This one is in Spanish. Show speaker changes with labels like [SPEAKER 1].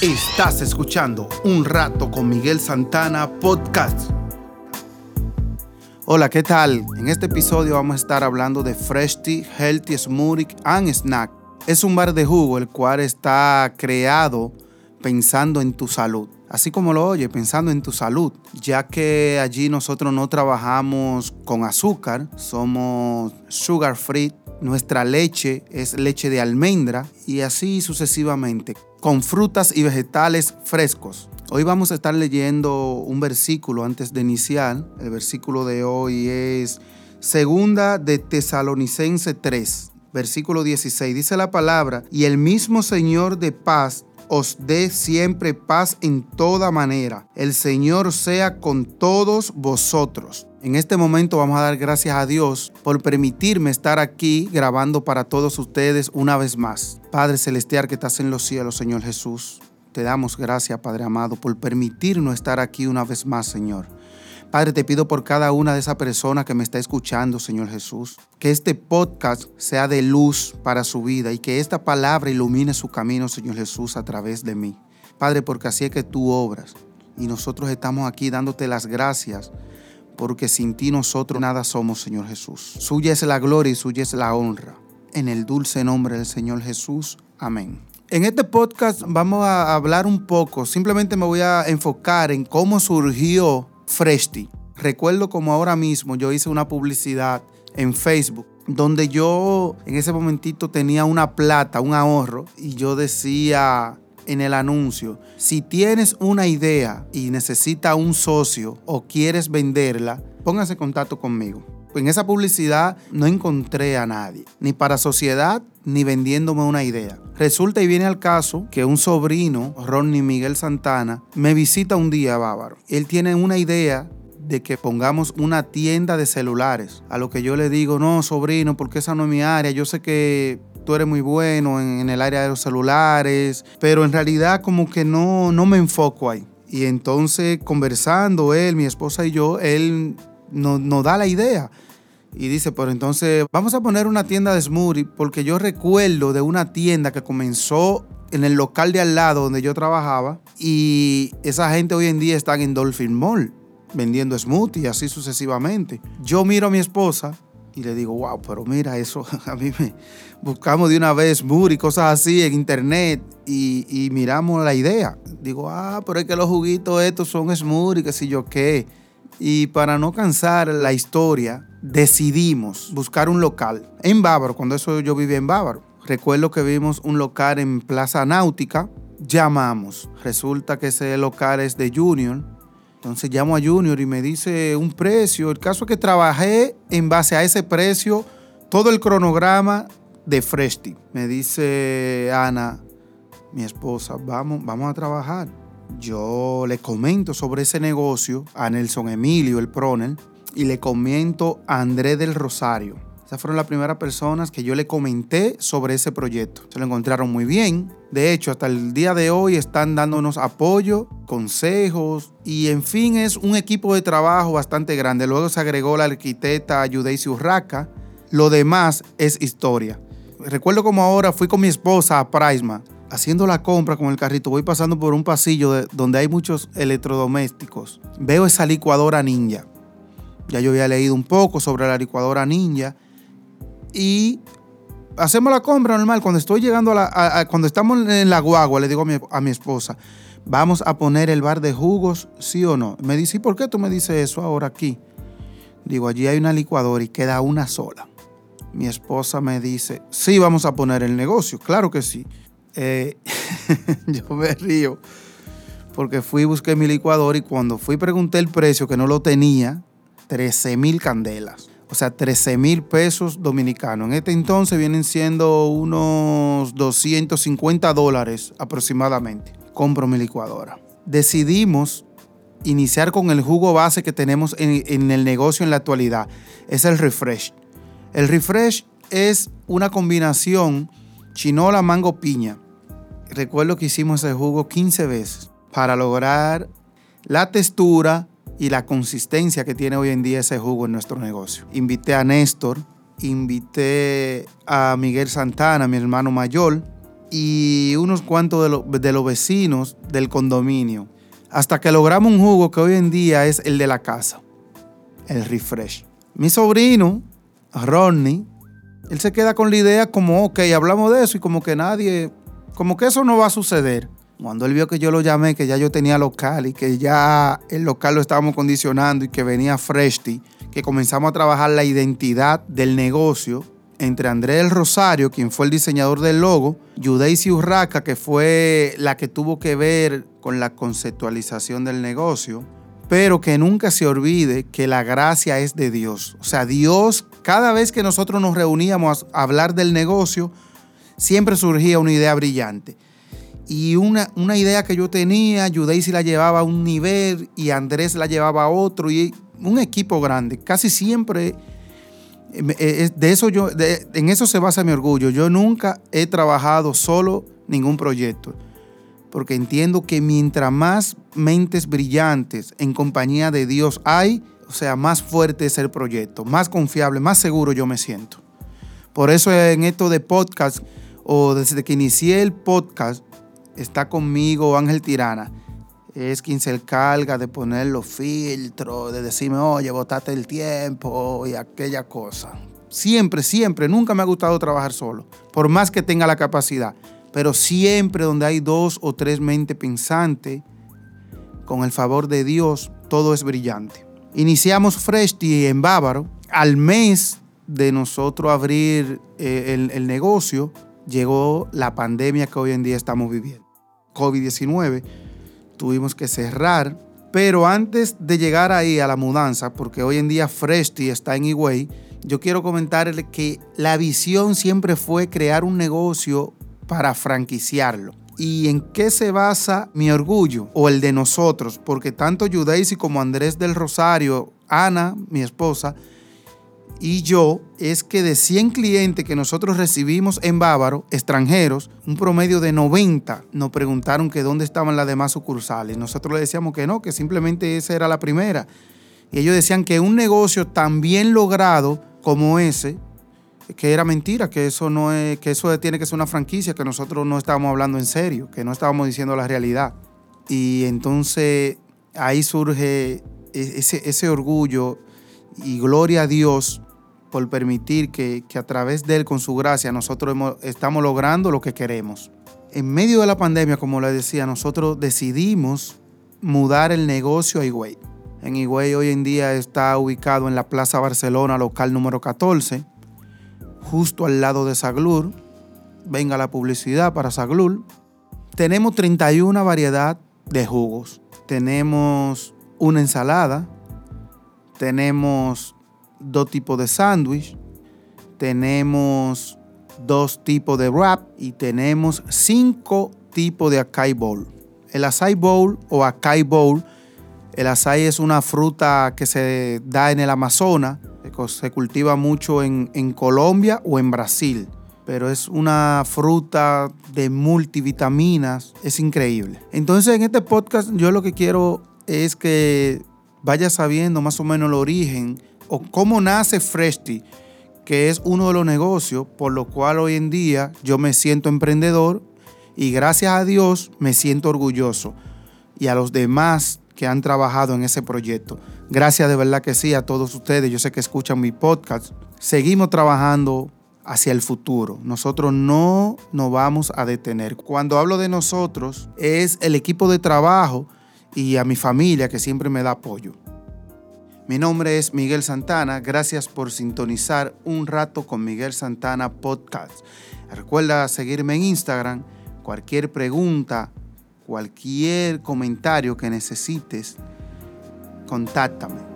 [SPEAKER 1] Estás escuchando Un Rato con Miguel Santana Podcast. Hola, ¿qué tal? En este episodio vamos a estar hablando de Fresh Tea, Healthy Smoothie and Snack. Es un bar de jugo el cual está creado pensando en tu salud. Así como lo oye, pensando en tu salud, ya que allí nosotros no trabajamos con azúcar, somos sugar free, nuestra leche es leche de almendra y así sucesivamente con frutas y vegetales frescos. Hoy vamos a estar leyendo un versículo antes de iniciar. El versículo de hoy es Segunda de Tesalonicense 3, versículo 16. Dice la palabra, y el mismo Señor de paz os dé siempre paz en toda manera. El Señor sea con todos vosotros. En este momento vamos a dar gracias a Dios por permitirme estar aquí grabando para todos ustedes una vez más. Padre Celestial que estás en los cielos, Señor Jesús, te damos gracias, Padre amado, por permitirnos estar aquí una vez más, Señor. Padre, te pido por cada una de esas personas que me está escuchando, Señor Jesús, que este podcast sea de luz para su vida y que esta palabra ilumine su camino, Señor Jesús, a través de mí. Padre, porque así es que tú obras y nosotros estamos aquí dándote las gracias porque sin ti nosotros nada somos, Señor Jesús. Suya es la gloria y suya es la honra. En el dulce nombre del Señor Jesús. Amén. En este podcast vamos a hablar un poco, simplemente me voy a enfocar en cómo surgió Freshty. Recuerdo como ahora mismo yo hice una publicidad en Facebook donde yo en ese momentito tenía una plata, un ahorro y yo decía en el anuncio, si tienes una idea y necesita un socio o quieres venderla, póngase en contacto conmigo. En esa publicidad no encontré a nadie, ni para sociedad, ni vendiéndome una idea. Resulta y viene al caso que un sobrino, Ronnie Miguel Santana, me visita un día Bávaro. Él tiene una idea de que pongamos una tienda de celulares. A lo que yo le digo, no, sobrino, porque esa no es mi área. Yo sé que tú eres muy bueno en, el área de los celulares, pero en realidad como que no, no me enfoco ahí. Y entonces conversando él, mi esposa y yo, él nos, nos da la idea. Y dice, pero entonces vamos a poner una tienda de smoothie porque yo recuerdo de una tienda que comenzó en el local de al lado donde yo trabajaba y esa gente hoy en día está en Dolphin Mall vendiendo smoothie así sucesivamente. Yo miro a mi esposa y le digo, wow, pero mira, eso a mí me buscamos de una vez smoothie y cosas así en internet y, y, miramos la idea. Digo, ah, pero es que los juguitos estos son smoothie, que si yo qué. Y para no cansar la historia, decidimos buscar un local en Bávaro, cuando eso yo vivía en Bávaro. Recuerdo que vimos un local en Plaza Náutica, llamamos. Resulta que ese local es de Junior. Entonces llamo a Junior y me dice un precio. El caso es que trabajé en base a ese precio todo el cronograma de Freshty. Me dice Ana, mi esposa, vamos, vamos a trabajar. Yo le comento sobre ese negocio a Nelson Emilio, el Pronel, y le comento a André del Rosario. Esas fueron las primeras personas que yo le comenté sobre ese proyecto. Se lo encontraron muy bien. De hecho, hasta el día de hoy están dándonos apoyo, consejos y en fin es un equipo de trabajo bastante grande. Luego se agregó la arquitecta Yudeisi Urraca. Lo demás es historia. Recuerdo como ahora fui con mi esposa a Prisma haciendo la compra con el carrito, voy pasando por un pasillo donde hay muchos electrodomésticos. Veo esa licuadora ninja. Ya yo había leído un poco sobre la licuadora ninja. Y hacemos la compra normal. Cuando estoy llegando a la. cuando estamos en la guagua, le digo a mi, a esposa, vamos a poner el bar de jugos, sí o no. Me dice, ¿y por qué tú me dices eso ahora aquí? Digo, allí hay una licuadora y queda una sola. Mi esposa me dice, sí, vamos a poner el negocio. Claro que sí. Eh, yo me río porque fui busqué mi licuador y cuando fui pregunté el precio que no lo tenía, 13 mil candelas. O sea, 13 mil pesos dominicanos. En este entonces vienen siendo unos 250 dólares aproximadamente. Compro mi licuadora. Decidimos iniciar con el jugo base que tenemos en, en el negocio en la actualidad. Es el refresh. El refresh es una combinación chinola, mango, piña recuerdo que hicimos ese jugo 15 veces para lograr la textura y la consistencia que tiene hoy en día ese jugo en nuestro negocio. Invité a Néstor, invité a Miguel Santana, mi hermano mayor, y unos cuantos de, los vecinos del condominio. Hasta que logramos un jugo que hoy en día es el de la casa, el refresh. Mi sobrino, Ronnie, él se queda con la idea como, ok, hablamos de eso y como que nadie, como que eso no va a suceder. Cuando él vio que yo lo llamé, que ya yo tenía local y que ya el local lo estábamos condicionando y que venía Freshty, que comenzamos a trabajar la identidad del negocio entre Andrés el Rosario, quien fue el diseñador del logo, Yudeisi Urraca, que fue la que tuvo que ver con la conceptualización del negocio, pero que nunca se olvide que la gracia es de Dios. O sea, Dios, cada vez que nosotros nos reuníamos a hablar del negocio, siempre surgía una idea brillante. Y una, una idea que yo tenía, Judaisi la llevaba a un nivel y Andrés la llevaba a otro, y un equipo grande. Casi siempre, eh, eh, de eso yo, en eso se basa mi orgullo. Yo nunca he trabajado solo ningún proyecto porque entiendo que mientras más mentes brillantes en compañía de Dios hay, o sea, más fuerte es el proyecto, más confiable, más seguro yo me siento. Por eso en esto de podcast, o desde que inicié el podcast, está conmigo Ángel Tirana. Es quien se encarga de poner los filtros, de decirme, oye, botate el tiempo y aquella cosa. Siempre, siempre, nunca me ha gustado trabajar solo, por más que tenga la capacidad. Pero siempre donde hay dos o tres mentes pensantes, con el favor de Dios, todo es brillante. Iniciamos Freshty en Bávaro. Al mes de nosotros abrir eh, el negocio, llegó la pandemia que hoy en día estamos viviendo. COVID-19. Tuvimos que cerrar. Pero antes de llegar ahí a la mudanza, porque hoy en día Freshty está en Higüey, yo quiero comentarle que la visión siempre fue crear un negocio para franquiciarlo. ¿Y en qué se basa mi orgullo o el de nosotros? Porque tanto Judaisi como Andrés del Rosario, Ana, mi esposa, y yo, es que de 100 clientes que nosotros recibimos en Bávaro, extranjeros, un promedio de 90 nos preguntaron que dónde estaban las demás sucursales. Nosotros le decíamos que no, que simplemente esa era la primera. Y ellos decían que un negocio tan bien logrado como ese que era mentira, que eso no es, que eso tiene que ser una franquicia, que nosotros no estábamos hablando en serio, que no estábamos diciendo la realidad. Y entonces ahí surge e, ese, ese orgullo y gloria a Dios por permitir que, a través de Él, con su gracia, nosotros estamos logrando lo que queremos. En medio de la pandemia, como les decía, nosotros decidimos mudar el negocio a Higüey. En Higüey hoy en día está ubicado en la Plaza Barcelona, local número 14 justo al lado de Saglur. Venga la publicidad para Saglur. Tenemos 31 variedad de jugos. Tenemos una ensalada. Tenemos dos tipos de sándwich. Tenemos dos tipos de wrap y tenemos cinco tipos de acai bowl. El acai bowl o acai bowl, el acai es una fruta que se da en el Amazonas se cultiva mucho en, en Colombia o en Brasil, pero es una fruta de multivitaminas, es increíble. Entonces en este podcast yo lo que quiero es que vaya sabiendo más o menos el origen o cómo nace Freshty, que es uno de los negocios por lo cual hoy en día yo me siento emprendedor y gracias a Dios me siento orgulloso y a los demás que han trabajado en ese proyecto. Gracias de verdad que sí a todos ustedes. Yo sé que escuchan mi podcast. Seguimos trabajando hacia el futuro. Nosotros no nos vamos a detener. Cuando hablo de nosotros, es el equipo de trabajo y a mi familia que siempre me da apoyo. Mi nombre es Miguel Santana. Gracias por sintonizar un rato con Miguel Santana Podcast. Recuerda seguirme en Instagram. Cualquier pregunta, cualquier comentario que necesites, contáctame.